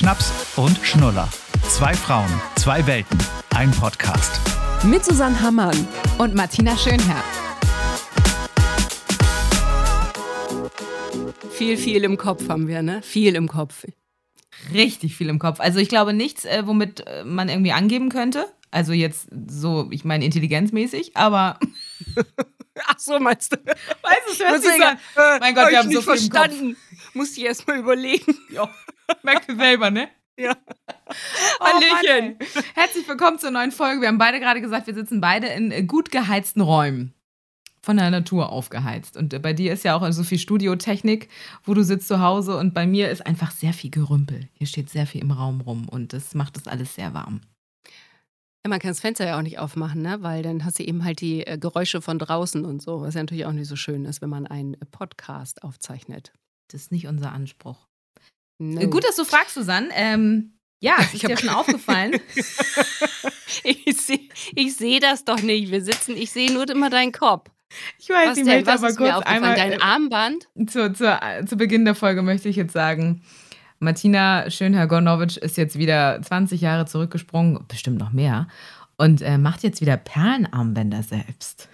Schnaps und Schnuller. Zwei Frauen, zwei Welten, ein Podcast. Mit Susanne Hammann und Martina Schönherr. Viel, viel im Kopf haben wir, ne? Viel im Kopf. Richtig viel im Kopf. Also ich glaube nichts, äh, womit äh, man irgendwie angeben könnte. Also jetzt so, ich meine intelligenzmäßig, aber. Ach so, meinst du? Weißt du, hört sich an. Äh, mein Gott, wir haben so viel verstanden. Musste ich erst mal überlegen. Ja, merkst du selber, ne? Ja. Oh, Hallöchen. Mann, Herzlich willkommen zur neuen Folge. Wir haben beide gerade gesagt, wir sitzen beide in äh, gut geheizten Räumen. Von der Natur aufgeheizt. Und äh, bei dir ist ja auch so viel Studiotechnik, wo du sitzt zu Hause. Und bei mir ist einfach sehr viel Gerümpel. Hier steht sehr viel im Raum rum. Und das macht das alles sehr warm. Ja, man kann das Fenster ja auch nicht aufmachen, ne? weil dann hast du eben halt die äh, Geräusche von draußen und so, was ja natürlich auch nicht so schön ist, wenn man einen Podcast aufzeichnet. Das ist nicht unser Anspruch. No. Gut, dass du fragst, Susanne. Ähm, ja, es ist dir schon aufgefallen. ich sehe seh das doch nicht. Wir sitzen, ich sehe nur immer deinen Kopf. Ich weiß, ich möchte aber kurz einmal. Dein äh, Armband? Zu, zu, zu Beginn der Folge möchte ich jetzt sagen, Martina Schönherr-Gornowitsch ist jetzt wieder 20 Jahre zurückgesprungen, bestimmt noch mehr, und äh, macht jetzt wieder Perlenarmbänder selbst.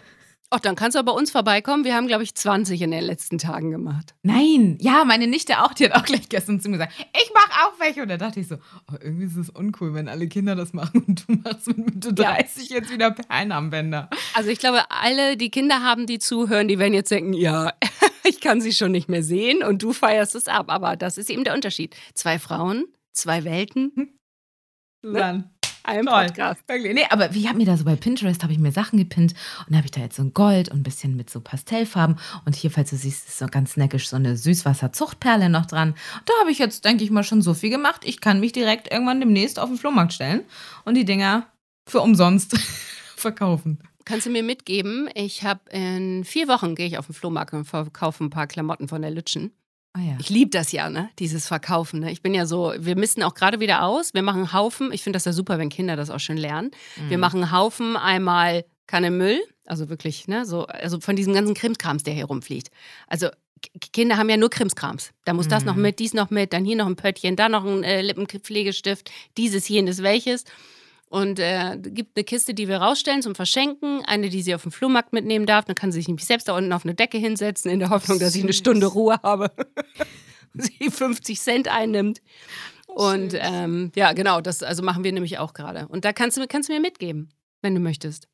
Ach, dann kannst du bei uns vorbeikommen. Wir haben, glaube ich, 20 in den letzten Tagen gemacht. Nein, ja, meine Nichte auch, die hat auch gleich gestern zu mir gesagt, ich mache auch welche. Und da dachte ich so, oh, irgendwie ist es uncool, wenn alle Kinder das machen und du machst mit Mitte 30 ja. jetzt wieder Perlenarmbänder. Also ich glaube, alle, die Kinder haben, die zuhören, die werden jetzt denken, ja, ich kann sie schon nicht mehr sehen und du feierst es ab. Aber das ist eben der Unterschied. Zwei Frauen, zwei Welten. Hm. Susanne. Ein Podcast. Nee, aber ich habe mir da so bei Pinterest, habe ich mir Sachen gepinnt und da habe ich da jetzt so ein Gold und ein bisschen mit so Pastellfarben und hier, falls du siehst, ist so ganz snackisch so eine Süßwasser-Zuchtperle noch dran. Da habe ich jetzt, denke ich mal, schon so viel gemacht. Ich kann mich direkt irgendwann demnächst auf den Flohmarkt stellen und die Dinger für umsonst verkaufen. Kannst du mir mitgeben? Ich habe in vier Wochen gehe ich auf den Flohmarkt und verkaufe ein paar Klamotten von der Lütschen. Oh ja. Ich liebe das ja, ne? Dieses Verkaufen. Ne? Ich bin ja so, wir misten auch gerade wieder aus. Wir machen einen Haufen. Ich finde das ja super, wenn Kinder das auch schon lernen. Mhm. Wir machen einen Haufen einmal Kanne Müll, also wirklich, ne? So, also von diesem ganzen Krimskrams, der hier rumfliegt. Also Kinder haben ja nur Krimskrams. Da muss mhm. das noch mhm. mit, dies noch mit, dann hier noch ein Pöttchen, da noch ein äh, Lippenpflegestift, dieses, jenes, welches. Und äh, gibt eine Kiste, die wir rausstellen zum Verschenken, eine, die sie auf dem Flohmarkt mitnehmen darf. Dann kann sie sich nämlich selbst da unten auf eine Decke hinsetzen, in der Hoffnung, dass ich eine Stunde Ruhe habe. sie 50 Cent einnimmt. Und ähm, ja, genau, das also machen wir nämlich auch gerade. Und da kannst du, kannst du mir mitgeben, wenn du möchtest.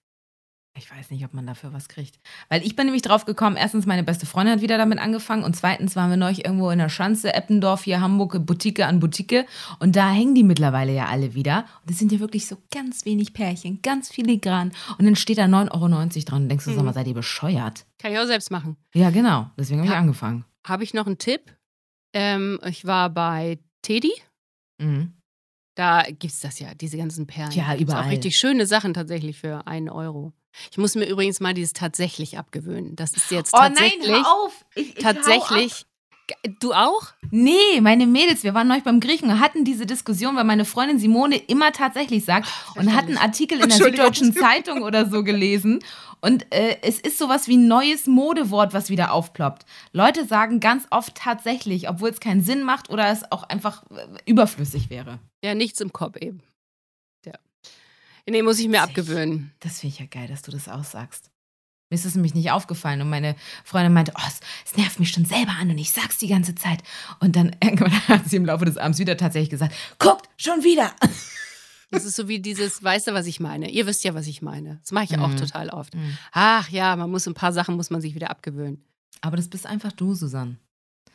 Ich weiß nicht, ob man dafür was kriegt. Weil ich bin nämlich drauf gekommen, erstens, meine beste Freundin hat wieder damit angefangen und zweitens waren wir neulich irgendwo in der Schanze, Eppendorf, hier Hamburg, Boutique an Boutique und da hängen die mittlerweile ja alle wieder. Und es sind ja wirklich so ganz wenig Pärchen, ganz filigran und dann steht da 9,90 Euro dran und denkst du, mhm. sag mal, seid ihr bescheuert? Kann ich auch selbst machen. Ja, genau. Deswegen habe ich angefangen. Habe ich noch einen Tipp? Ähm, ich war bei Teddy. Mhm. Da gibt es das ja, diese ganzen Perlen. Ja, überall. Auch richtig schöne Sachen tatsächlich für einen Euro. Ich muss mir übrigens mal dieses tatsächlich abgewöhnen. Das ist jetzt tatsächlich. Oh nein, hör auf! Ich, ich tatsächlich. Du auch? Nee, meine Mädels, wir waren neulich beim Griechen und hatten diese Diskussion, weil meine Freundin Simone immer tatsächlich sagt Ach, und hat einen Artikel in der Süddeutschen Zeitung oder so gelesen. Und äh, es ist sowas wie ein neues Modewort, was wieder aufploppt. Leute sagen ganz oft tatsächlich, obwohl es keinen Sinn macht oder es auch einfach äh, überflüssig wäre. Ja, nichts im Kopf eben. Nee, muss ich mir das abgewöhnen. das finde ich ja geil, dass du das aussagst. Mir ist es nämlich nicht aufgefallen und meine Freundin meinte, oh, es, nervt mich schon selber an und ich sag's die ganze Zeit. Und dann irgendwann hat sie im Laufe des Abends wieder tatsächlich gesagt, guckt, schon wieder. Das ist so wie dieses, weißt du, was ich meine? Ihr wisst ja, was ich meine. Das mache ich mhm. auch total oft. Mhm. Ach ja, man muss ein paar Sachen muss man sich wieder abgewöhnen. Aber das bist einfach du, Susanne.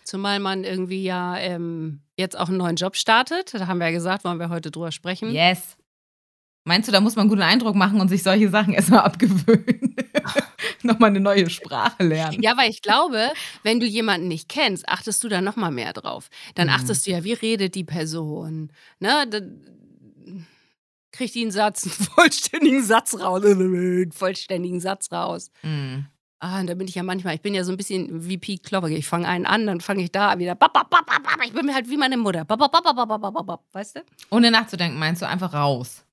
Zumal man irgendwie ja ähm, jetzt auch einen neuen Job startet. Da haben wir ja gesagt, wollen wir heute drüber sprechen. Yes. Meinst du, da muss man einen guten Eindruck machen und sich solche Sachen erstmal abgewöhnen? nochmal eine neue Sprache lernen. Ja, weil ich glaube, wenn du jemanden nicht kennst, achtest du da nochmal mehr drauf. Dann mhm. achtest du ja, wie redet die Person? Ne? Dann kriegt die einen Satz, einen vollständigen Satz raus. Einen vollständigen Satz raus. Mhm. Ah, und da bin ich ja manchmal, ich bin ja so ein bisschen wie Pete Klopper. Ich fange einen an, dann fange ich da wieder. Ich bin halt wie meine Mutter. Weißt du? Ohne nachzudenken, meinst du einfach raus?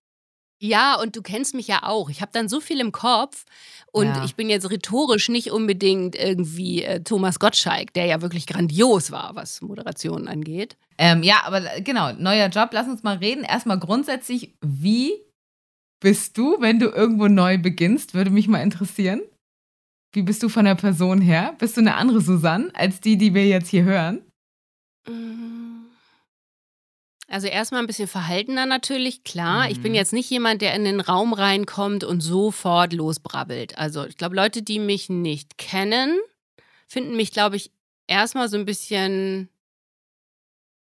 Ja, und du kennst mich ja auch. Ich habe dann so viel im Kopf und ja. ich bin jetzt rhetorisch nicht unbedingt irgendwie äh, Thomas Gottschalk, der ja wirklich grandios war, was Moderation angeht. Ähm, ja, aber äh, genau, neuer Job, lass uns mal reden. Erstmal grundsätzlich, wie bist du, wenn du irgendwo neu beginnst? Würde mich mal interessieren. Wie bist du von der Person her? Bist du eine andere Susanne als die, die wir jetzt hier hören? Mm. Also erstmal ein bisschen verhaltener natürlich, klar. Mhm. Ich bin mhm. jetzt nicht jemand, der in den Raum reinkommt und sofort losbrabbelt. Also ich glaube, Leute, die mich nicht kennen, finden mich, glaube ich, erstmal so ein bisschen,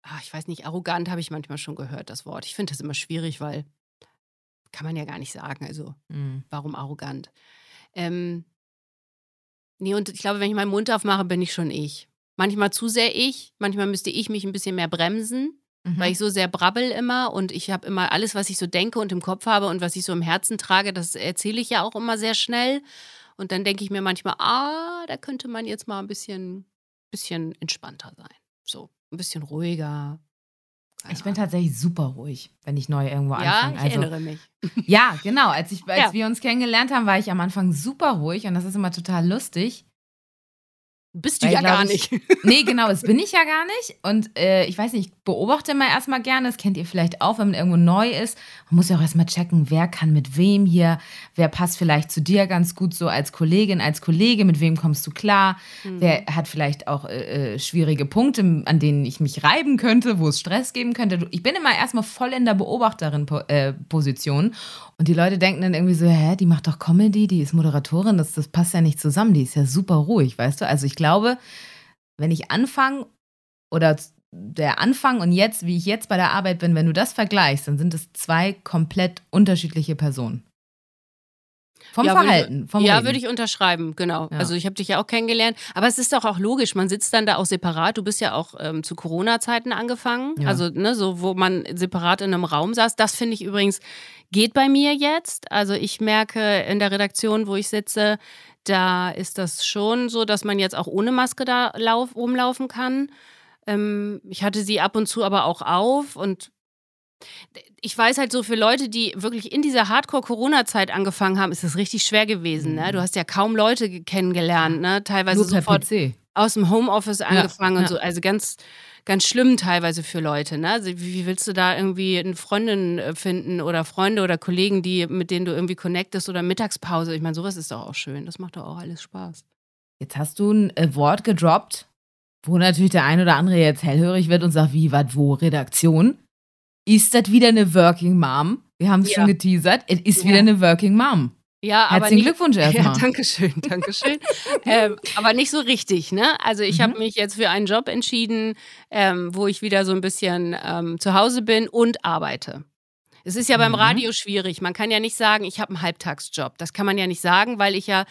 ach, ich weiß nicht, arrogant habe ich manchmal schon gehört, das Wort. Ich finde das immer schwierig, weil kann man ja gar nicht sagen. Also mhm. warum arrogant? Ähm, nee, und ich glaube, wenn ich meinen Mund aufmache, bin ich schon ich. Manchmal zu sehr ich, manchmal müsste ich mich ein bisschen mehr bremsen. Mhm. Weil ich so sehr brabbel immer und ich habe immer alles, was ich so denke und im Kopf habe und was ich so im Herzen trage, das erzähle ich ja auch immer sehr schnell. Und dann denke ich mir manchmal, ah, da könnte man jetzt mal ein bisschen, bisschen entspannter sein. So, ein bisschen ruhiger. Keine ich bin tatsächlich super ruhig, wenn ich neu irgendwo ja, anfange. Ja, ich also, erinnere mich. Ja, genau. Als, ich, als ja. wir uns kennengelernt haben, war ich am Anfang super ruhig und das ist immer total lustig. Bist du Weil, ja gar nicht. nee, genau, das bin ich ja gar nicht. Und äh, ich weiß nicht, ich beobachte mal erstmal gerne, das kennt ihr vielleicht auch, wenn man irgendwo neu ist. Man muss ja auch erstmal checken, wer kann mit wem hier, wer passt vielleicht zu dir ganz gut so als Kollegin, als Kollege, mit wem kommst du klar, mhm. wer hat vielleicht auch äh, äh, schwierige Punkte, an denen ich mich reiben könnte, wo es Stress geben könnte. Ich bin immer erstmal voll in der Beobachterin-Position. Äh, und die Leute denken dann irgendwie so, hä, die macht doch Comedy, die ist Moderatorin, das, das passt ja nicht zusammen, die ist ja super ruhig, weißt du? Also ich glaube, wenn ich anfange oder der Anfang und jetzt, wie ich jetzt bei der Arbeit bin, wenn du das vergleichst, dann sind es zwei komplett unterschiedliche Personen. Vom ja, Verhalten, vom Ja, würde ich unterschreiben, genau. Ja. Also ich habe dich ja auch kennengelernt. Aber es ist doch auch logisch, man sitzt dann da auch separat. Du bist ja auch ähm, zu Corona-Zeiten angefangen. Ja. Also, ne, so wo man separat in einem Raum saß. Das finde ich übrigens, geht bei mir jetzt. Also ich merke in der Redaktion, wo ich sitze, da ist das schon so, dass man jetzt auch ohne Maske da lauf, rumlaufen kann. Ähm, ich hatte sie ab und zu aber auch auf und ich weiß halt so, für Leute, die wirklich in dieser Hardcore-Corona-Zeit angefangen haben, ist es richtig schwer gewesen. Ne? Du mhm. hast ja kaum Leute kennengelernt, ne? teilweise Nur sofort PC. aus dem Homeoffice angefangen ja, und so. Also ganz, ganz schlimm teilweise für Leute. Ne? Also wie willst du da irgendwie eine Freundin äh, finden oder Freunde oder Kollegen, die, mit denen du irgendwie connectest oder Mittagspause? Ich meine, sowas ist doch auch schön. Das macht doch auch alles Spaß. Jetzt hast du ein äh, Wort gedroppt, wo natürlich der ein oder andere jetzt hellhörig wird und sagt, wie, was, wo, Redaktion? ist das wieder eine Working Mom? Wir haben es ja. schon geteasert. Es ist ja. wieder eine Working Mom. Ja, aber Herzlichen nicht, Glückwunsch erstmal. Ja, danke schön, danke schön. ähm, aber nicht so richtig, ne? Also ich mhm. habe mich jetzt für einen Job entschieden, ähm, wo ich wieder so ein bisschen ähm, zu Hause bin und arbeite. Es ist ja beim mhm. Radio schwierig. Man kann ja nicht sagen, ich habe einen Halbtagsjob. Das kann man ja nicht sagen, weil ich ja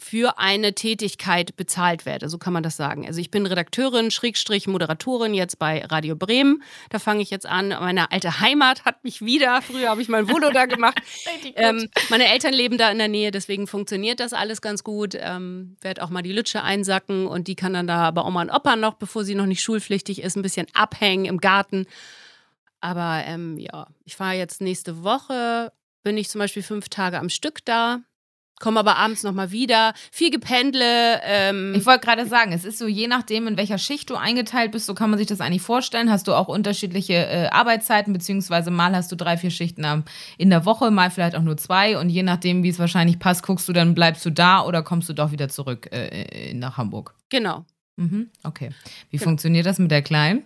für eine Tätigkeit bezahlt werde. So kann man das sagen. Also ich bin Redakteurin, Schrägstrich Moderatorin jetzt bei Radio Bremen. Da fange ich jetzt an. Meine alte Heimat hat mich wieder. Früher habe ich mein Volo da gemacht. ähm, meine Eltern leben da in der Nähe, deswegen funktioniert das alles ganz gut. Ähm, werde auch mal die Lütsche einsacken und die kann dann da bei Oma und Opa noch, bevor sie noch nicht schulpflichtig ist, ein bisschen abhängen im Garten. Aber ähm, ja, ich fahre jetzt nächste Woche, bin ich zum Beispiel fünf Tage am Stück da komme aber abends nochmal wieder. Viel Gependle. Ähm ich wollte gerade sagen, es ist so, je nachdem, in welcher Schicht du eingeteilt bist, so kann man sich das eigentlich vorstellen. Hast du auch unterschiedliche äh, Arbeitszeiten, beziehungsweise mal hast du drei, vier Schichten in der Woche, mal vielleicht auch nur zwei. Und je nachdem, wie es wahrscheinlich passt, guckst du dann, bleibst du da oder kommst du doch wieder zurück äh, nach Hamburg. Genau. Mhm, okay. Wie genau. funktioniert das mit der Kleinen?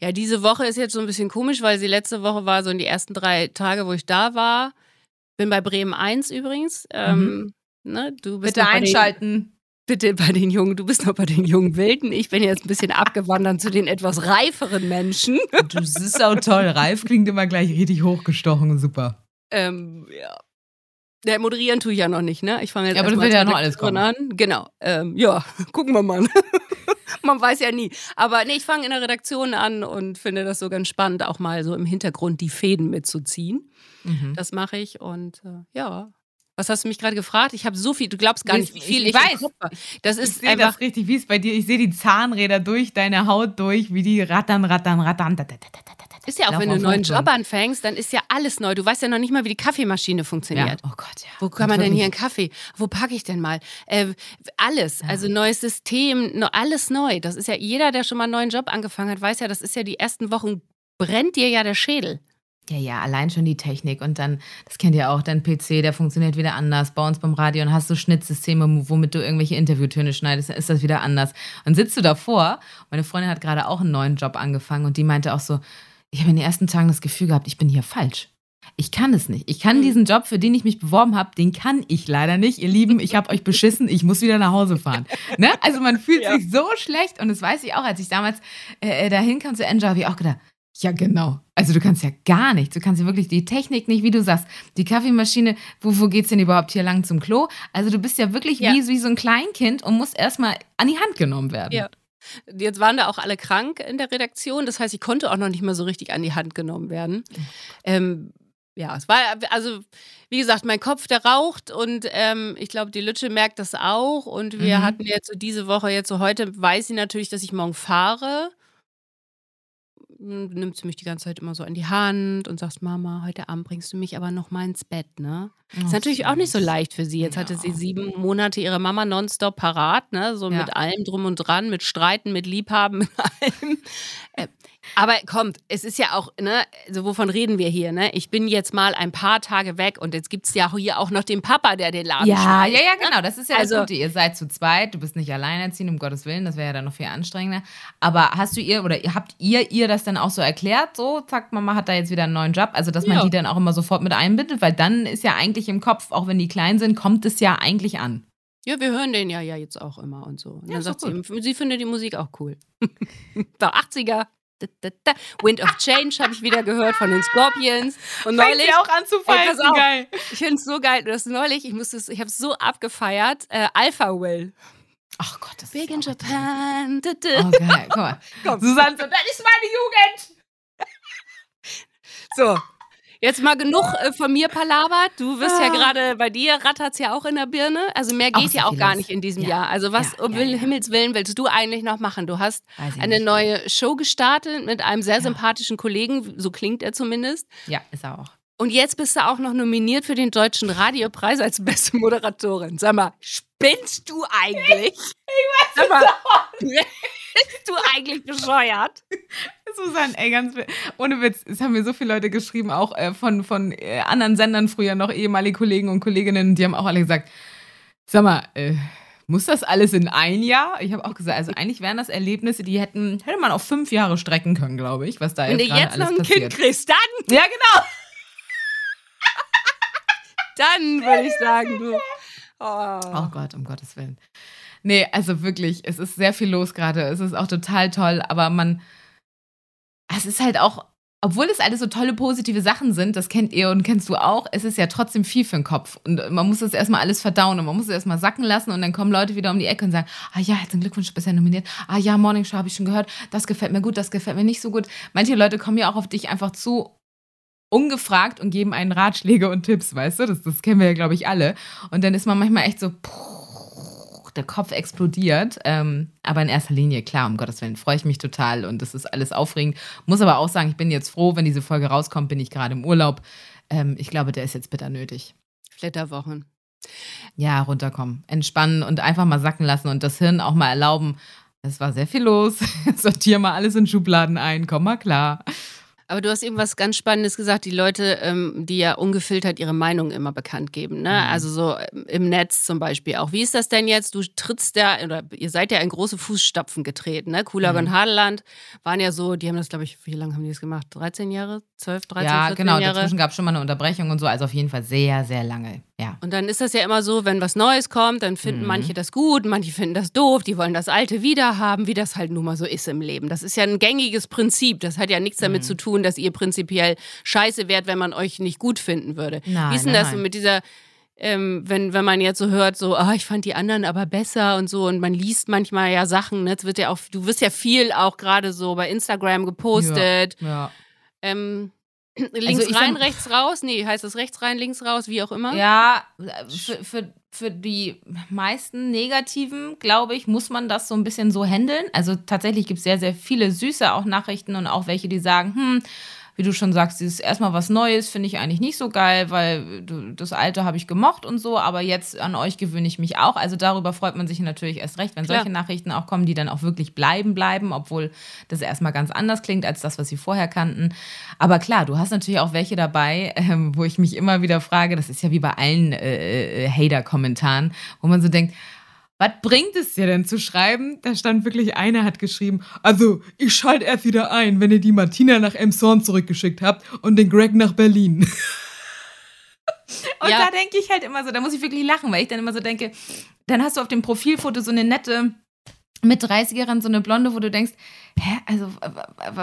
Ja, diese Woche ist jetzt so ein bisschen komisch, weil sie letzte Woche war so in die ersten drei Tage, wo ich da war bin bei Bremen 1 übrigens. Ähm, mhm. ne, du bist Bitte einschalten. Den, bitte bei den Jungen, du bist noch bei den jungen Wilden. Ich bin jetzt ein bisschen abgewandert zu den etwas reiferen Menschen. Du bist auch toll. Reif klingt immer gleich richtig hochgestochen. Super. Ähm, ja. Ja, moderieren tue ich ja noch nicht, ne? Ich fange jetzt ja, aber das wird ja noch alles kommen. an. Genau. Ähm, ja, gucken wir mal. Man weiß ja nie. Aber nee, ich fange in der Redaktion an und finde das so ganz spannend, auch mal so im Hintergrund die Fäden mitzuziehen. Mhm. Das mache ich und äh, ja. Was hast du mich gerade gefragt? Ich habe so viel, du glaubst gar nicht, wie viel ich, ich weiß. Das ist ich einfach das richtig, wie es bei dir. Ich sehe die Zahnräder durch deine Haut durch, wie die rattern, rattern, rattern. Ist ja auch, wenn du einen neuen Job anfängst, dann ist ja alles neu. Du weißt ja noch nicht mal, wie die Kaffeemaschine funktioniert. Ja. Oh Gott, ja. Wo kann man denn hier einen Kaffee? Wo packe ich denn mal? Äh, alles. Ja. Also neues System, alles neu. Das ist ja jeder, der schon mal einen neuen Job angefangen hat, weiß ja, das ist ja die ersten Wochen brennt dir ja der Schädel. Ja, ja, allein schon die Technik und dann, das kennt ihr auch, dein PC, der funktioniert wieder anders. Bei uns beim Radio und hast du Schnittsysteme, womit du irgendwelche Interviewtöne schneidest, dann ist das wieder anders. Und sitzt du davor, meine Freundin hat gerade auch einen neuen Job angefangen und die meinte auch so, ich habe in den ersten Tagen das Gefühl gehabt, ich bin hier falsch. Ich kann es nicht. Ich kann hm. diesen Job, für den ich mich beworben habe, den kann ich leider nicht. Ihr Lieben, ich habe euch beschissen, ich muss wieder nach Hause fahren. Ne? Also man fühlt ja. sich so schlecht und das weiß ich auch, als ich damals äh, äh dahin kam zu Enjoy, habe ich auch gedacht, ja, genau. Also du kannst ja gar nichts. Du kannst ja wirklich die Technik nicht, wie du sagst. Die Kaffeemaschine, wo, wo geht's denn überhaupt hier lang zum Klo? Also du bist ja wirklich ja. Wie, wie so ein Kleinkind und musst erstmal an die Hand genommen werden. Ja. Jetzt waren da auch alle krank in der Redaktion. Das heißt, ich konnte auch noch nicht mal so richtig an die Hand genommen werden. Ähm, ja, es war, also, wie gesagt, mein Kopf, der raucht und ähm, ich glaube, die Lütsche merkt das auch. Und wir mhm. hatten jetzt so diese Woche, jetzt so heute, weiß sie natürlich, dass ich morgen fahre nimmst du mich die ganze Zeit immer so an die Hand und sagst, Mama, heute Abend bringst du mich aber noch mal ins Bett, ne? Oh, ist natürlich süß. auch nicht so leicht für sie. Jetzt ja. hatte sie sieben Monate ihre Mama nonstop parat, ne? So ja. mit allem drum und dran, mit Streiten, mit Liebhaben, mit allem. Äh, aber kommt, es ist ja auch, ne, also wovon reden wir hier, ne? Ich bin jetzt mal ein paar Tage weg und jetzt gibt es ja hier auch noch den Papa, der den Laden Ja, schmeißt, ja, ja, ne? genau. Das ist ja also, das Gute. Ihr seid zu zweit, du bist nicht alleinerziehend, um Gottes Willen, das wäre ja dann noch viel anstrengender. Aber hast du ihr oder habt ihr ihr das dann auch so erklärt? So, zack, Mama hat da jetzt wieder einen neuen Job. Also, dass man ja. die dann auch immer sofort mit einbindet, weil dann ist ja eigentlich im Kopf, auch wenn die klein sind, kommt es ja eigentlich an. Ja, wir hören den ja, ja jetzt auch immer und so. Und ja, dann sagt sie, sie findet die Musik auch cool. so, 80er. Wind of Change habe ich wieder gehört von den Scorpions. Und neulich Fängt auch an zu feiern, geil. Ich finde es so geil. Das neulich, ich ich habe es so abgefeiert. Äh, Alpha Will. Ach Gott, das Big ist in Japan. Oh geil, guck mal. Komm. Susanne, das ist meine Jugend. so, Jetzt mal genug äh, von mir palabert. Du wirst ja ah. gerade, bei dir rattert es ja auch in der Birne. Also mehr geht ja auch gar nicht in diesem ja. Jahr. Also was ja, um ja, Himmels Willen willst du eigentlich noch machen? Du hast eine neue Show gestartet mit einem sehr sympathischen Kollegen, so klingt er zumindest. Ja, ist er auch. Und jetzt bist du auch noch nominiert für den Deutschen Radiopreis als beste Moderatorin. Sag mal, spinnst du eigentlich? Ich, ich weiß Sag mal, bist du eigentlich bescheuert? Susanne, ey, ganz ohne Witz, es haben mir so viele Leute geschrieben, auch äh, von, von äh, anderen Sendern früher noch, ehemalige Kollegen und Kolleginnen, die haben auch alle gesagt, sag mal, äh, muss das alles in ein Jahr? Ich habe auch gesagt, also eigentlich wären das Erlebnisse, die hätten, hätte man auf fünf Jahre strecken können, glaube ich, was da Wenn jetzt Wenn du jetzt noch ein passiert. Kind kriegst, dann. Ja, genau. dann würde ich sagen, du. Oh. oh Gott, um Gottes Willen. Nee, also wirklich, es ist sehr viel los gerade. Es ist auch total toll, aber man, es ist halt auch, obwohl es alles so tolle positive Sachen sind, das kennt ihr und kennst du auch, es ist ja trotzdem viel für den Kopf. Und man muss das erstmal alles verdauen und man muss es erstmal sacken lassen und dann kommen Leute wieder um die Ecke und sagen, ah ja, herzlichen Glückwunsch, du nominiert. Ah ja, Morning Show habe ich schon gehört, das gefällt mir gut, das gefällt mir nicht so gut. Manche Leute kommen ja auch auf dich einfach zu ungefragt und geben einen Ratschläge und Tipps, weißt du? Das, das kennen wir ja, glaube ich, alle. Und dann ist man manchmal echt so, puh, der Kopf explodiert. Ähm, aber in erster Linie, klar, um Gottes Willen, freue ich mich total und das ist alles aufregend. Muss aber auch sagen, ich bin jetzt froh, wenn diese Folge rauskommt, bin ich gerade im Urlaub. Ähm, ich glaube, der ist jetzt bitter nötig. Flitterwochen. Ja, runterkommen, entspannen und einfach mal sacken lassen und das Hirn auch mal erlauben. Es war sehr viel los. Sortier mal alles in Schubladen ein, komm mal klar. Aber du hast eben was ganz Spannendes gesagt, die Leute, ähm, die ja ungefiltert ihre Meinung immer bekannt geben. Ne? Mhm. Also so ähm, im Netz zum Beispiel auch. Wie ist das denn jetzt? Du trittst ja, oder ihr seid ja in große Fußstapfen getreten. Ne? Kulak mhm. und Hadeland waren ja so, die haben das, glaube ich, wie lange haben die das gemacht? 13 Jahre? 12, 13, ja, 14 genau, Jahre? dazwischen gab es schon mal eine Unterbrechung und so. Also auf jeden Fall sehr, sehr lange. Ja. Und dann ist das ja immer so, wenn was Neues kommt, dann finden mhm. manche das gut, manche finden das doof, die wollen das Alte wieder haben, wie das halt nun mal so ist im Leben. Das ist ja ein gängiges Prinzip. Das hat ja nichts damit mhm. zu tun, dass ihr prinzipiell scheiße wärt, wenn man euch nicht gut finden würde. Nein, wie ist denn das so mit dieser ähm, wenn, wenn man jetzt so hört, so, oh, ich fand die anderen aber besser und so, und man liest manchmal ja Sachen, ne? wird ja auch, du wirst ja viel auch gerade so bei Instagram gepostet. Ja. ja. Ähm, Links also rein, rechts raus? Nee, heißt das rechts rein, links raus, wie auch immer? Ja, für, für, für die meisten Negativen, glaube ich, muss man das so ein bisschen so handeln. Also tatsächlich gibt es sehr, sehr viele süße auch Nachrichten und auch welche, die sagen, hm, wie du schon sagst, dieses erstmal was Neues finde ich eigentlich nicht so geil, weil das Alte habe ich gemocht und so, aber jetzt an euch gewöhne ich mich auch. Also darüber freut man sich natürlich erst recht, wenn Klar. solche Nachrichten auch kommen, die dann auch wirklich bleiben bleiben, obwohl das erstmal ganz anders klingt als das, was sie vorher kannten. Aber klar, du hast natürlich auch welche dabei, ähm, wo ich mich immer wieder frage, das ist ja wie bei allen äh, äh, Hater-Kommentaren, wo man so denkt, was bringt es dir denn zu schreiben? Da stand wirklich einer hat geschrieben, also ich schalte erst wieder ein, wenn ihr die Martina nach Emshorn zurückgeschickt habt und den Greg nach Berlin. und ja. da denke ich halt immer so, da muss ich wirklich lachen, weil ich dann immer so denke, dann hast du auf dem Profilfoto so eine nette mit 30erin so eine Blonde, wo du denkst, hä, also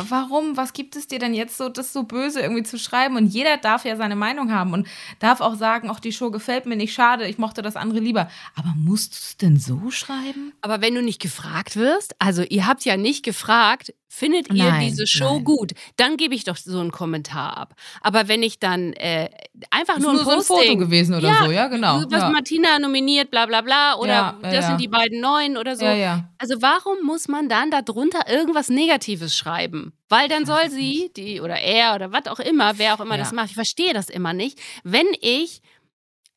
warum, was gibt es dir denn jetzt so, das so böse irgendwie zu schreiben? Und jeder darf ja seine Meinung haben und darf auch sagen, auch die Show gefällt mir nicht, schade, ich mochte das andere lieber. Aber musst du es denn so schreiben? Aber wenn du nicht gefragt wirst, also ihr habt ja nicht gefragt, findet ihr nein, diese Show nein. gut? Dann gebe ich doch so einen Kommentar ab. Aber wenn ich dann äh, einfach nur, nur ein, Posting, so ein Foto gewesen oder ja, so, ja, genau. Was ja. Martina nominiert, bla bla bla, oder ja, das sind die beiden Neuen oder so. Also warum muss man dann darunter irgendwas Negatives schreiben? Weil dann soll sie, die oder er oder was auch immer, wer auch immer das macht, ich verstehe das immer nicht, wenn ich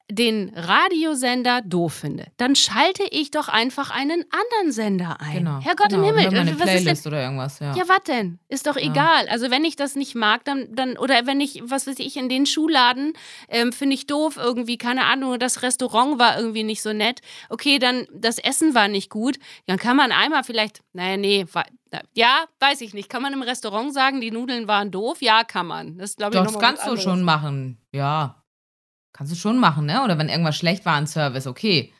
den Radiosender doof finde, dann schalte ich doch einfach einen anderen Sender ein. Genau. Herrgott genau. im Himmel. Eine was Playlist ist denn? oder irgendwas, ja. Ja, was denn? Ist doch egal. Ja. Also wenn ich das nicht mag, dann, dann, oder wenn ich, was weiß ich, in den Schuhladen ähm, finde ich doof irgendwie, keine Ahnung, das Restaurant war irgendwie nicht so nett. Okay, dann das Essen war nicht gut. Dann kann man einmal vielleicht, naja, nee, war, ja, weiß ich nicht. Kann man im Restaurant sagen, die Nudeln waren doof? Ja, kann man. Das, ich, das kannst du schon machen. Ja. Kannst du schon machen, ne? Oder wenn irgendwas schlecht war im Service, okay.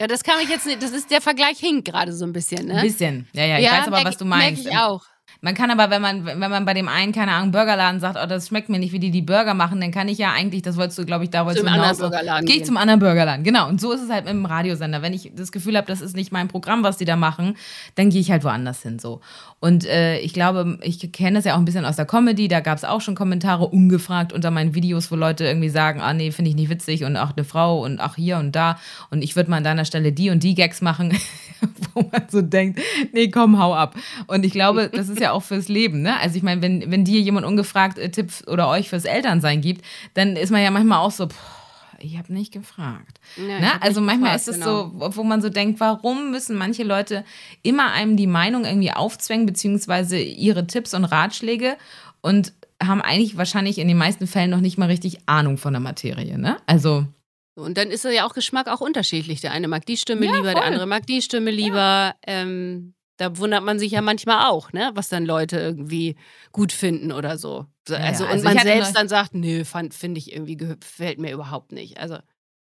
Ja, das kann ich jetzt nicht. Das ist der Vergleich hinkt gerade so ein bisschen, ne? Ein bisschen. Ja, ja, ich ja, weiß aber, was du meinst. Merke ich auch. Man kann aber, wenn man, wenn man bei dem einen, keine Ahnung, Burgerladen sagt, oh, das schmeckt mir nicht, wie die die Burger machen, dann kann ich ja eigentlich, das wolltest du, glaube ich, da wolltest zum du anderen Burgerladen Geh ich zum anderen Burgerladen, genau. Und so ist es halt mit dem Radiosender. Wenn ich das Gefühl habe, das ist nicht mein Programm, was die da machen, dann gehe ich halt woanders hin, so. Und äh, ich glaube, ich kenne das ja auch ein bisschen aus der Comedy, da gab es auch schon Kommentare ungefragt unter meinen Videos, wo Leute irgendwie sagen, ah nee, finde ich nicht witzig und auch eine Frau und ach hier und da und ich würde mal an deiner Stelle die und die Gags machen, wo man so denkt, nee, komm, hau ab. Und ich glaube, das ist ja auch fürs Leben, ne? Also ich meine, wenn, wenn dir jemand ungefragt äh, Tipps oder euch fürs Elternsein gibt, dann ist man ja manchmal auch so, ich habe nicht gefragt. Ja, ne? Also manchmal gefragt, ist es genau. so, wo man so denkt, warum müssen manche Leute immer einem die Meinung irgendwie aufzwängen, beziehungsweise ihre Tipps und Ratschläge und haben eigentlich wahrscheinlich in den meisten Fällen noch nicht mal richtig Ahnung von der Materie, ne? Also. Und dann ist ja auch Geschmack auch unterschiedlich. Der eine mag die Stimme ja, lieber, voll. der andere mag die Stimme lieber. Ja. Ähm, da wundert man sich ja manchmal auch, ne, was dann Leute irgendwie gut finden oder so. Also, ja, also und man selbst dann sagt, nö, finde ich irgendwie, gefällt mir überhaupt nicht. Also.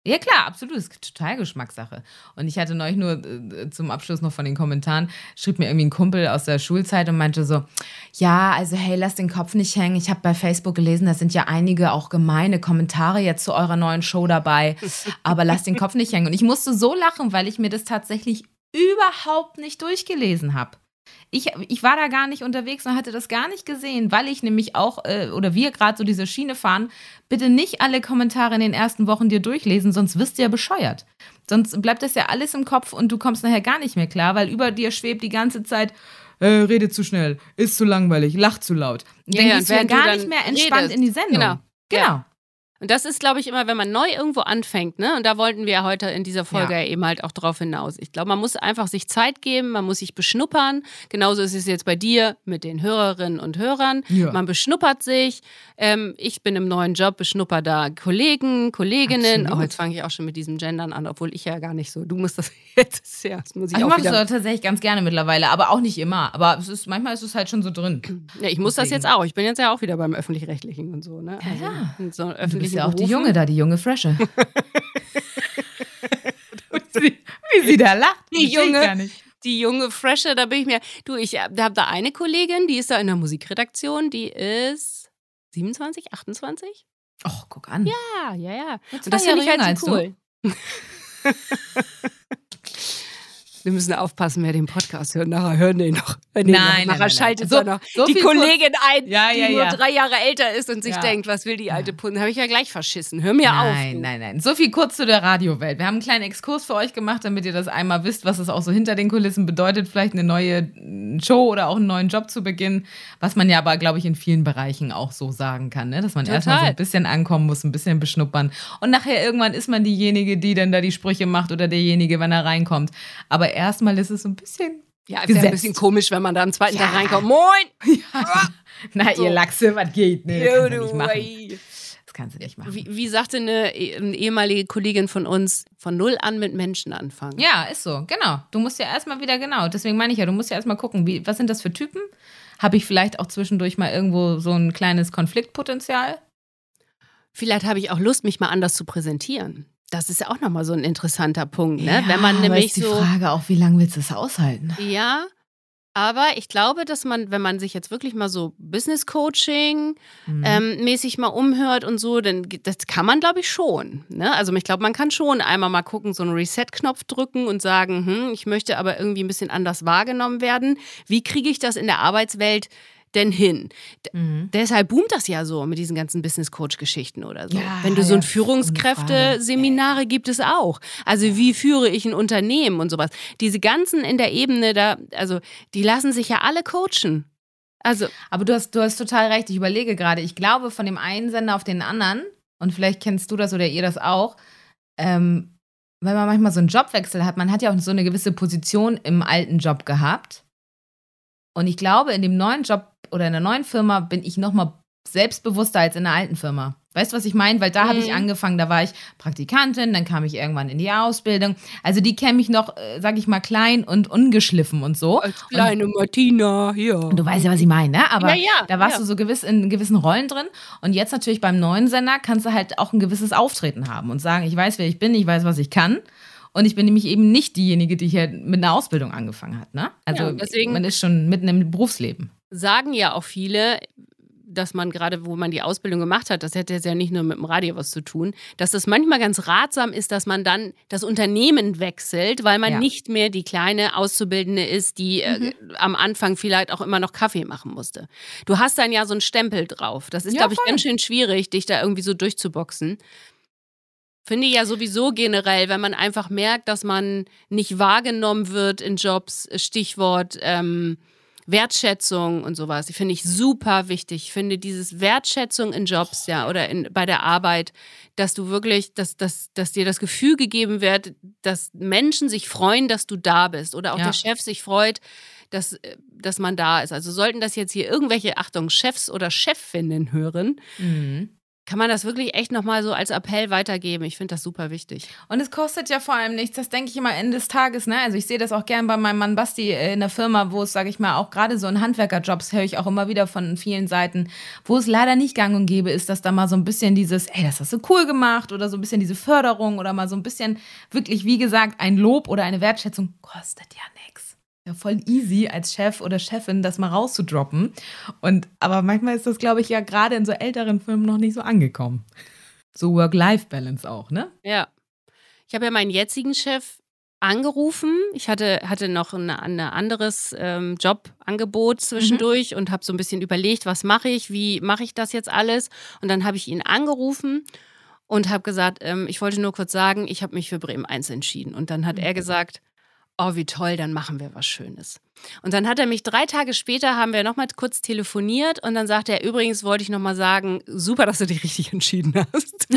Ja, klar, absolut. Das ist total Geschmackssache. Und ich hatte neulich nur äh, zum Abschluss noch von den Kommentaren, schrieb mir irgendwie ein Kumpel aus der Schulzeit und meinte so: Ja, also hey, lass den Kopf nicht hängen. Ich habe bei Facebook gelesen, da sind ja einige auch gemeine Kommentare jetzt zu eurer neuen Show dabei. Aber lass den Kopf nicht hängen. Und ich musste so lachen, weil ich mir das tatsächlich überhaupt nicht durchgelesen habe. Ich, ich war da gar nicht unterwegs und hatte das gar nicht gesehen, weil ich nämlich auch, äh, oder wir gerade so diese Schiene fahren, bitte nicht alle Kommentare in den ersten Wochen dir durchlesen, sonst wirst du ja bescheuert. Sonst bleibt das ja alles im Kopf und du kommst nachher gar nicht mehr klar, weil über dir schwebt die ganze Zeit, äh, rede zu schnell, ist zu langweilig, lacht zu laut. Und ja, dann gehst du ja gar nicht mehr entspannt redest. in die Sendung. Genau. Genau. Ja. Und das ist, glaube ich, immer, wenn man neu irgendwo anfängt, ne? Und da wollten wir ja heute in dieser Folge ja. eben halt auch drauf hinaus. Ich glaube, man muss einfach sich Zeit geben, man muss sich beschnuppern. Genauso ist es jetzt bei dir mit den Hörerinnen und Hörern. Ja. Man beschnuppert sich. Ähm, ich bin im neuen Job, beschnupper da Kollegen, Kolleginnen. Absolut. Oh, jetzt fange ich auch schon mit diesem Gendern an, obwohl ich ja gar nicht so. Du musst das jetzt, ja, das muss ich, ich auch mache es tatsächlich ganz gerne mittlerweile, aber auch nicht immer. Aber es ist, manchmal ist es halt schon so drin. Ja, ich muss Deswegen. das jetzt auch. Ich bin jetzt ja auch wieder beim Öffentlich-Rechtlichen und so, ne? Also, ja, ja. So öffentlich bist ja auch die Junge da, die junge Fresche. wie sie da lacht. Die junge, die junge Fresche, da bin ich mir. Du, ich habe da eine Kollegin, die ist da in der Musikredaktion, die ist 27, 28. Och, guck an. Ja, ja, ja. Und das finde ich halt so cool. Wir müssen aufpassen, wer den Podcast hört. Nachher hören den noch. nein, noch. Nachher nein, nein, schaltet so, noch so die Kollegin ein, ja, ja, die ja. nur drei Jahre älter ist und sich denkt, was will die alte Punde? Habe ich ja gleich verschissen. Hör mir auf. Nein, nein, nein. So viel kurz zu der Radiowelt. Wir haben einen kleinen Exkurs für euch gemacht, damit ihr das einmal wisst, was es auch so hinter den Kulissen bedeutet, vielleicht eine neue mm, Show oder auch einen neuen Job zu beginnen, was man ja aber, glaube ich, in vielen Bereichen auch so sagen kann, ne? dass man Total. erstmal so ein bisschen ankommen muss, ein bisschen beschnuppern und nachher irgendwann ist man diejenige, die dann da die Sprüche macht oder derjenige, wenn er reinkommt. Aber erstmal ist es so ein bisschen, Ja, wäre ein bisschen komisch, wenn man da am zweiten Ja. Tag reinkommt. Moin! na So. ihr Lachse, was geht? Nee, das kannst du nicht machen. Das kannst du nicht machen. Wie, wie sagte eine, eine ehemalige Kollegin von uns, von null an mit Menschen anfangen. Ja, ist so, genau. Du musst ja erstmal wieder, genau, deswegen meine ich ja, du musst ja erstmal gucken, wie, was sind das für Typen? Habe ich vielleicht auch zwischendurch mal irgendwo so ein kleines Konfliktpotenzial? Vielleicht habe ich auch Lust, mich mal anders zu präsentieren. Das ist ja auch nochmal so ein interessanter Punkt, ne? Ja, Wenn man nämlich ist die so. Frage auch, wie lange willst du es aushalten? Ja, aber ich glaube, dass man, wenn man sich jetzt wirklich mal so Business Coaching Mhm. ähm, mäßig mal umhört und so, dann das kann man, glaube ich, schon. Ne? Also ich glaube, man kann schon einmal mal gucken, so einen Reset-Knopf drücken und sagen, hm, ich möchte aber irgendwie ein bisschen anders wahrgenommen werden. Wie kriege ich das in der Arbeitswelt denn hin? D Mhm. Deshalb boomt das ja so mit diesen ganzen Business Coach-Geschichten oder so. Ja, Wenn du so ein ja, Führungskräfte-Seminare gibt es auch. Also wie führe ich ein Unternehmen und sowas. Diese ganzen in der Ebene da, also die lassen sich ja alle coachen. Also Aber du hast, du hast total recht. Ich überlege gerade, ich glaube, von dem einen Sender auf den anderen, und vielleicht kennst du das oder ihr das auch, ähm, wenn man manchmal so einen Jobwechsel hat, man hat ja auch so eine gewisse Position im alten Job gehabt. Und ich glaube, in dem neuen Job oder in der neuen Firma bin ich noch mal selbstbewusster als in der alten Firma. Weißt du, was ich meine? Weil da habe ich Mhm. angefangen, da war ich Praktikantin, dann kam ich irgendwann in die Ausbildung. Also die kennen mich noch, äh, sag ich mal, klein und ungeschliffen und so. als kleine Martina, ja. Und du weißt ja, was ich meine, ne? Aber Ja, ja, da warst ja. du so gewiss in gewissen Rollen drin. Und jetzt natürlich beim neuen Sender kannst du halt auch ein gewisses Auftreten haben und sagen, ich weiß, wer ich bin, ich weiß, was ich kann. Und ich bin nämlich eben nicht diejenige, die hier mit einer Ausbildung angefangen hat, ne? Also deswegen- man ist schon mitten im Berufsleben. Sagen ja auch viele, dass man gerade, wo man die Ausbildung gemacht hat, das hätte jetzt ja nicht nur mit dem Radio was zu tun, dass es manchmal ganz ratsam ist, dass man dann das Unternehmen wechselt, weil man Ja. nicht mehr die kleine Auszubildende ist, die äh, am Anfang vielleicht auch immer noch Kaffee machen musste. Du hast dann ja so einen Stempel drauf. Das ist, Ja, glaube ich, voll. ganz schön schwierig, dich da irgendwie so durchzuboxen. Finde ich ja sowieso generell, wenn man einfach merkt, dass man nicht wahrgenommen wird in Jobs, Stichwort ähm, Wertschätzung und sowas. Die finde ich super wichtig. Ich finde dieses Wertschätzung in Jobs, ja, oder in, bei der Arbeit, dass du wirklich, dass, dass, dass dir das Gefühl gegeben wird, dass Menschen sich freuen, dass du da bist. Oder auch Ja. der Chef sich freut, dass, dass man da ist. Also sollten das jetzt hier irgendwelche, Achtung, Chefs oder Chefinnen hören, Mhm. Kann man das wirklich echt nochmal so als Appell weitergeben. Ich finde das super wichtig. Und es kostet ja vor allem nichts, das denke ich immer Ende des Tages, ne? Also ich sehe das auch gern bei meinem Mann Basti äh, in der Firma, wo es, sage ich mal, auch gerade so in Handwerkerjobs höre ich auch immer wieder von vielen Seiten, wo es leider nicht gang und gäbe ist, dass da mal so ein bisschen dieses, ey, das hast du cool gemacht oder so ein bisschen diese Förderung oder mal so ein bisschen wirklich, wie gesagt, ein Lob oder eine Wertschätzung kostet ja nichts. Ja, voll easy als Chef oder Chefin das mal rauszudroppen. Und aber manchmal ist das, glaube ich, ja gerade in so älteren Firmen noch nicht so angekommen. So Work-Life-Balance auch, ne? Ja. Ich habe ja meinen jetzigen Chef angerufen. Ich hatte, hatte noch ein anderes ähm, Jobangebot zwischendurch und habe so ein bisschen überlegt, was mache ich, wie mache ich das jetzt alles. Und dann habe ich ihn angerufen und habe gesagt, ähm, ich wollte nur kurz sagen, ich habe mich für Bremen 1 entschieden. Und dann hat er gesagt, oh, wie toll, dann machen wir was Schönes. Und dann hat er mich drei Tage später, haben wir nochmal kurz telefoniert und dann sagte er, übrigens wollte ich nochmal sagen, super, dass du dich richtig entschieden hast.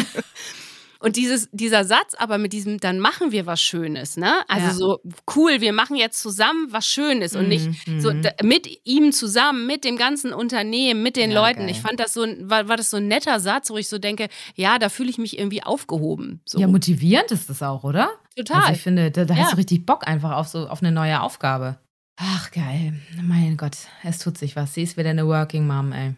Und dieses, dieser Satz aber mit diesem, dann machen wir was Schönes, ne? Also Ja. so cool, wir machen jetzt zusammen was Schönes und nicht Mhm, so mhm. mit ihm zusammen, mit dem ganzen Unternehmen, mit den Ja, Leuten. geil. Ich fand das so, ein- war, war das so ein netter Satz, wo ich so denke, ja, da fühle ich mich irgendwie aufgehoben. So. Ja, motivierend ist das auch, oder? Total. Also ich finde, da, da Ja. hast du richtig Bock einfach auf so auf eine neue Aufgabe. Ach geil, mein Gott, es tut sich was. Sie ist wieder eine Working Mom, ey.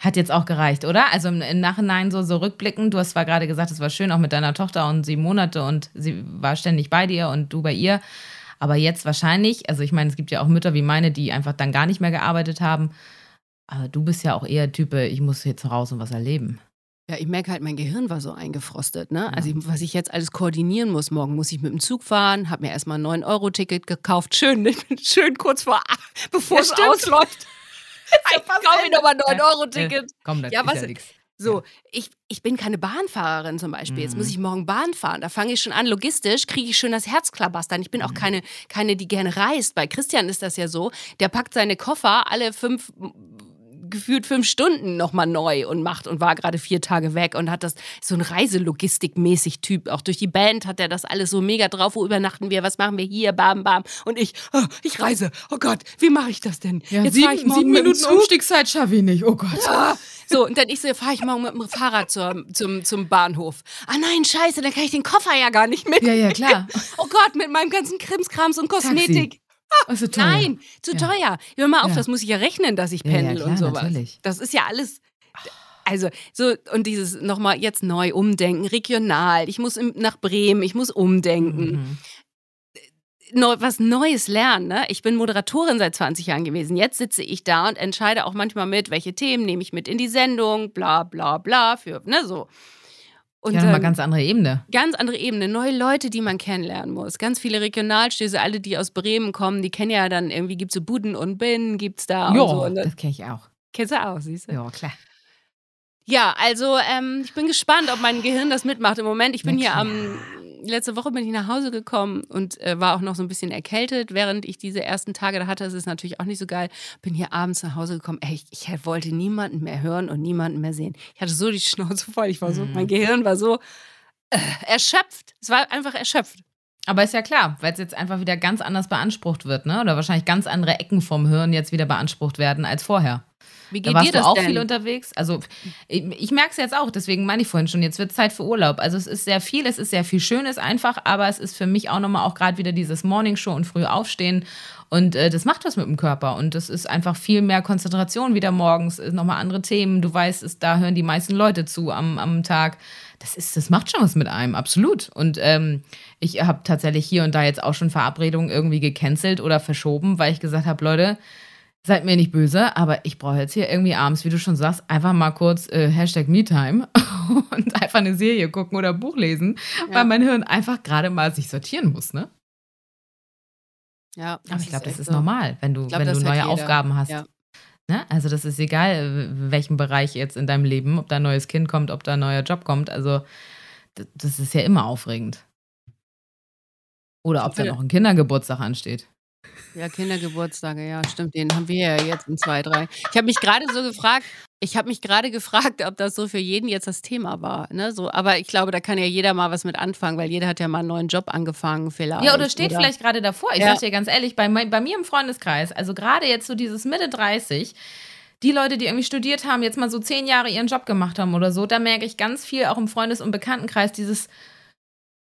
Hat jetzt auch gereicht, oder? Also im, im Nachhinein so, so rückblickend, du hast zwar gerade gesagt, es war schön auch mit deiner Tochter und sieben Monate und sie war ständig bei dir und du bei ihr. Aber jetzt wahrscheinlich, also ich meine, es gibt ja auch Mütter wie meine, die einfach dann gar nicht mehr gearbeitet haben. Aber du bist ja auch eher Type, ich muss jetzt raus und was erleben. Ja, ich merke halt, mein Gehirn war so eingefrostet. Ne? Also, was ich jetzt alles koordinieren muss, morgen muss ich mit dem Zug fahren, habe mir erstmal ein 9-Euro-Ticket gekauft. Schön, ich schön kurz vor, bevor ja, es ausläuft. ich kaufe mir nochmal ein 9-Euro-Ticket. Komm, das ja, was, ist ja nichts. So, ich, ich bin keine Bahnfahrerin zum Beispiel. Jetzt muss mhm. ich morgen Bahn fahren. Da fange ich schon an. Logistisch kriege ich schon das Herzklabastern. Ich bin auch mhm. keine, keine, die gerne reist. Bei Christian ist das ja so. Der packt seine Koffer alle fünf gefühlt fünf Stunden nochmal neu und macht und war gerade vier Tage weg und hat das so ein Reiselogistik-mäßig Typ. Auch durch die Band hat er das alles so mega drauf. Wo übernachten wir? Was machen wir hier? Bam, bam. Und ich, oh, ich reise. Oh Gott, wie mache ich das denn? Ja, Jetzt sieben, ich sieben Minuten Umstiegszeit schaffe ich nicht. Oh Gott. Ja. So, und dann ich so, fahre ich morgen mit dem Fahrrad zur, zum, zum Bahnhof. Ah nein, scheiße, dann kann ich den Koffer ja gar nicht mit. Ja, ja, klar. Oh Gott, mit meinem ganzen Krimskrams und Kosmetik. Taxi. Also teuer. Nein, zu ja. teuer. Hör mal auf, ja. das muss ich ja rechnen, dass ich pendel ja, und sowas. Natürlich. Das ist ja alles. Also, so, und dieses nochmal jetzt neu umdenken, regional. Ich muss im, nach Bremen, ich muss umdenken. Mhm. Neu, was Neues lernen. Ne? Ich bin Moderatorin seit 20 Jahren gewesen. Jetzt sitze ich da und entscheide auch manchmal mit, welche Themen nehme ich mit in die Sendung, bla bla bla, für, ne, so. Und, ja, nochmal ganz andere Ebene. Ganz andere Ebene, neue Leute, die man kennenlernen muss. Ganz viele Regionalstöße, alle, die aus Bremen kommen, die kennen ja dann irgendwie, gibt es so Buden und Binnen, gibt es da ja, so. das kenne ich auch. Kennst du auch, siehst du? Ja, klar. Ja, also ähm, ich bin gespannt, ob mein Gehirn das mitmacht. Im Moment, ich bin hier am letzte Woche bin ich nach Hause gekommen und äh, war auch noch so ein bisschen erkältet, während ich diese ersten Tage da hatte. Das ist natürlich auch nicht so geil. Bin hier abends nach Hause gekommen. Ey, ich, ich wollte niemanden mehr hören und niemanden mehr sehen. Ich hatte so die Schnauze voll. Ich war so, mhm. mein Gehirn war so äh, erschöpft. Es war einfach erschöpft. Aber ist ja klar, weil es jetzt einfach wieder ganz anders beansprucht wird, ne? Oder wahrscheinlich ganz andere Ecken vom Hirn jetzt wieder beansprucht werden als vorher. Wie geht da warst dir das du auch denn? viel unterwegs? Also ich, ich merke es jetzt auch, deswegen meine ich vorhin schon, jetzt wird Zeit für Urlaub. Also es ist sehr viel, es ist sehr viel Schönes einfach, aber es ist für mich auch nochmal auch gerade wieder dieses Morningshow und früh aufstehen und äh, das macht was mit dem Körper und das ist einfach viel mehr Konzentration wieder morgens, nochmal andere Themen. Du weißt, es, da hören die meisten Leute zu am, am Tag. Das ist, das macht schon was mit einem, absolut. Und ähm, ich habe tatsächlich hier und da jetzt auch schon Verabredungen irgendwie gecancelt oder verschoben, weil ich gesagt habe, Leute, Seid mir nicht böse, aber ich brauche jetzt hier irgendwie abends, wie du schon sagst, einfach mal kurz äh, Hashtag MeTime und einfach eine Serie gucken oder Buch lesen, ja. weil mein Hirn einfach gerade mal sich sortieren muss, ne? Ja. Aber ich glaube, das ist so. normal, wenn du, glaub, wenn du neue Aufgaben hast. Ja. Ne? Also das ist egal, welchen Bereich jetzt in deinem Leben, ob da ein neues Kind kommt, ob da ein neuer Job kommt. Also das ist ja immer aufregend. Oder ob da noch ein Kindergeburtstag ansteht. Ja, Kindergeburtstage, ja, stimmt. Den haben wir ja jetzt in zwei, drei. Ich habe mich gerade so gefragt, ich habe mich gerade gefragt, ob das so für jeden jetzt das Thema war. Ne? So, aber ich glaube, da kann ja jeder mal was mit anfangen, weil jeder hat ja mal einen neuen Job angefangen, vielleicht. Ja, oder steht oder? vielleicht gerade davor. Ich ja. sage dir ganz ehrlich, bei, bei mir im Freundeskreis, also gerade jetzt so dieses Mitte 30, die Leute, die irgendwie studiert haben, jetzt mal so zehn Jahre ihren Job gemacht haben oder so, da merke ich ganz viel auch im Freundes- und Bekanntenkreis dieses,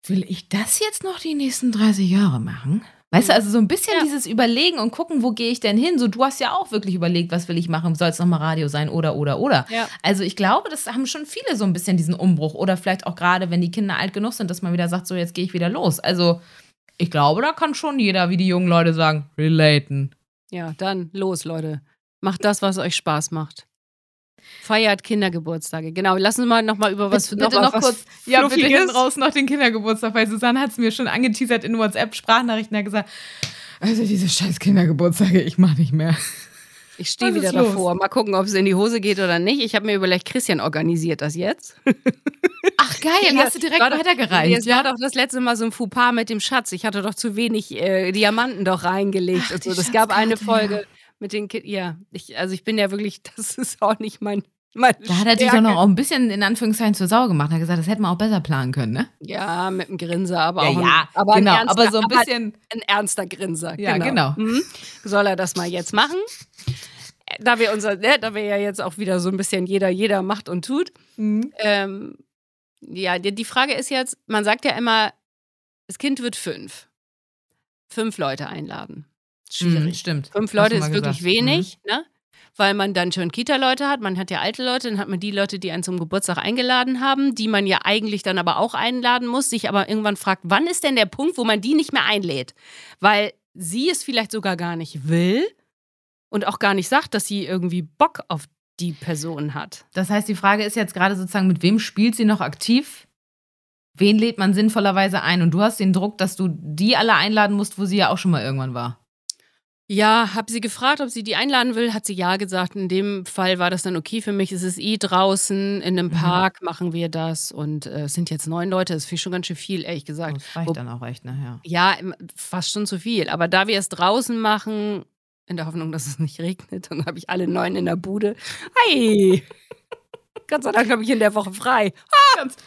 will ich das jetzt noch die nächsten 30 Jahre machen? Weißt du, also so ein bisschen ja. dieses Überlegen und gucken, wo gehe ich denn hin? So, du hast ja auch wirklich überlegt, was will ich machen? Soll es nochmal Radio sein oder, oder, oder? Ja. Also ich glaube, das haben schon viele so ein bisschen diesen Umbruch. Oder vielleicht auch gerade, wenn die Kinder alt genug sind, dass man wieder sagt, so, jetzt gehe ich wieder los. Also ich glaube, da kann schon jeder, wie die jungen Leute sagen, relaten. Ja, dann los, Leute. Macht das, was euch Spaß macht. Feiert Kindergeburtstage. Genau, lassen wir mal noch mal über was bitte, noch, bitte noch kurz. Ja, bitte hinten raus noch den Kindergeburtstag, weil Susanne hat es mir schon angeteasert in WhatsApp-Sprachnachrichten. hat gesagt, also diese scheiß Kindergeburtstage, ich mache nicht mehr. Ich stehe wieder davor. Mal gucken, ob es in die Hose geht oder nicht. Ich habe mir überlegt, Christian organisiert das jetzt. Ach geil, ja, hast du direkt weitergereicht. Es ja? war doch das letzte Mal so ein Fauxpas mit dem Schatz. Ich hatte doch zu wenig äh, Diamanten doch reingelegt. Ach, so. Das gab eine Folge. Ja mit den Kindern. Ja, ich, also ich bin ja wirklich, das ist auch nicht mein. Meine da hat er sich doch noch auch ein bisschen in Anführungszeichen zur Sau gemacht. Er hat gesagt, das hätte man auch besser planen können, ne? Ja, mit einem Grinser, aber ja, auch. Ja, ein, aber genau, ernster, aber so ein bisschen. Ein ernster Grinser. Ja, genau. genau. Mhm. Soll er das mal jetzt machen? Da wir unser, ne, da wir ja jetzt auch wieder so ein bisschen jeder, jeder macht und tut. Mhm. Ähm, ja, die Frage ist jetzt, man sagt ja immer, das Kind wird fünf. Fünf Leute einladen. Schwierig. Mhm, stimmt. Fünf Leute ist wirklich wenig, mhm. ne? Weil man dann schon Kita-Leute hat, man hat ja alte Leute, dann hat man die Leute, die einen zum Geburtstag eingeladen haben, die man ja eigentlich dann aber auch einladen muss, sich aber irgendwann fragt, wann ist denn der Punkt, wo man die nicht mehr einlädt? Weil sie es vielleicht sogar gar nicht will und auch gar nicht sagt, dass sie irgendwie Bock auf die Person hat. Das heißt, die Frage ist jetzt gerade sozusagen, mit wem spielt sie noch aktiv? Wen lädt man sinnvollerweise ein? Und du hast den Druck, dass du die alle einladen musst, wo sie ja auch schon mal irgendwann war. Ja, habe sie gefragt, ob sie die einladen will, hat sie ja gesagt. In dem Fall war das dann okay für mich. Es ist eh draußen in einem mhm. Park, mhm. machen wir das. Und äh, es sind jetzt neun Leute, das ist schon ganz schön viel, ehrlich gesagt. Das reicht Wo, dann auch recht, ne? Ja. ja, fast schon zu viel. Aber da wir es draußen machen, in der Hoffnung, dass es nicht regnet, dann habe ich alle neun in der Bude. Hi! Gott sei Dank habe ich in der Woche frei. Kannst,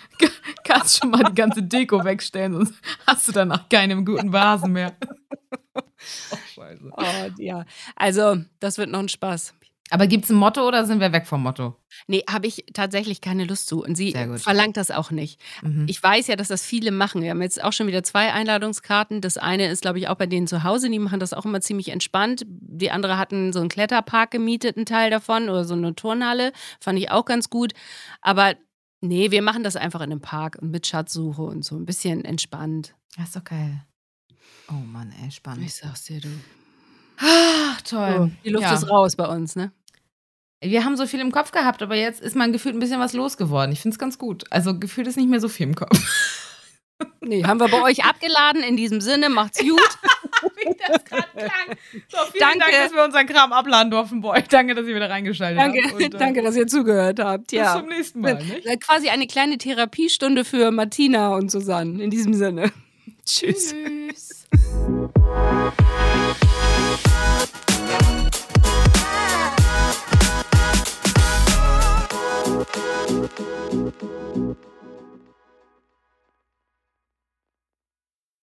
kannst schon mal die ganze Deko wegstellen, sonst hast du danach keinen guten Vasen mehr. Oh, Scheiße. Oh, ja. Also, das wird noch ein Spaß. Aber gibt es ein Motto oder sind wir weg vom Motto? Nee, habe ich tatsächlich keine Lust zu. Und sie verlangt das auch nicht. Mhm. Ich weiß ja, dass das viele machen. Wir haben jetzt auch schon wieder zwei Einladungskarten. Das eine ist, glaube ich, auch bei denen zu Hause. Die machen das auch immer ziemlich entspannt. Die andere hatten so einen Kletterpark gemietet, einen Teil davon, oder so eine Turnhalle. Fand ich auch ganz gut. Aber nee, wir machen das einfach in einem Park und mit Schatzsuche und so ein bisschen entspannt. Das ist doch geil. Oh Mann, ey, spannend. Ich sag's dir, du. Ach, toll. So, die Luft ja. ist raus bei uns, ne? Wir haben so viel im Kopf gehabt, aber jetzt ist mein Gefühl ein bisschen was losgeworden. Ich finde es ganz gut. Also gefühlt ist nicht mehr so viel im Kopf. Nee, haben wir bei euch abgeladen. In diesem Sinne, macht's gut. Wie das gerade klang. So, vielen danke. Dank, dass wir unseren Kram abladen durften bei euch. Danke, dass ihr wieder reingeschaltet danke, habt. Und, äh, danke, dass ihr zugehört habt. Ja. Bis zum nächsten Mal. Nicht? Äh, quasi eine kleine Therapiestunde für Martina und Susanne. In diesem Sinne. Tschüss. Tschüss.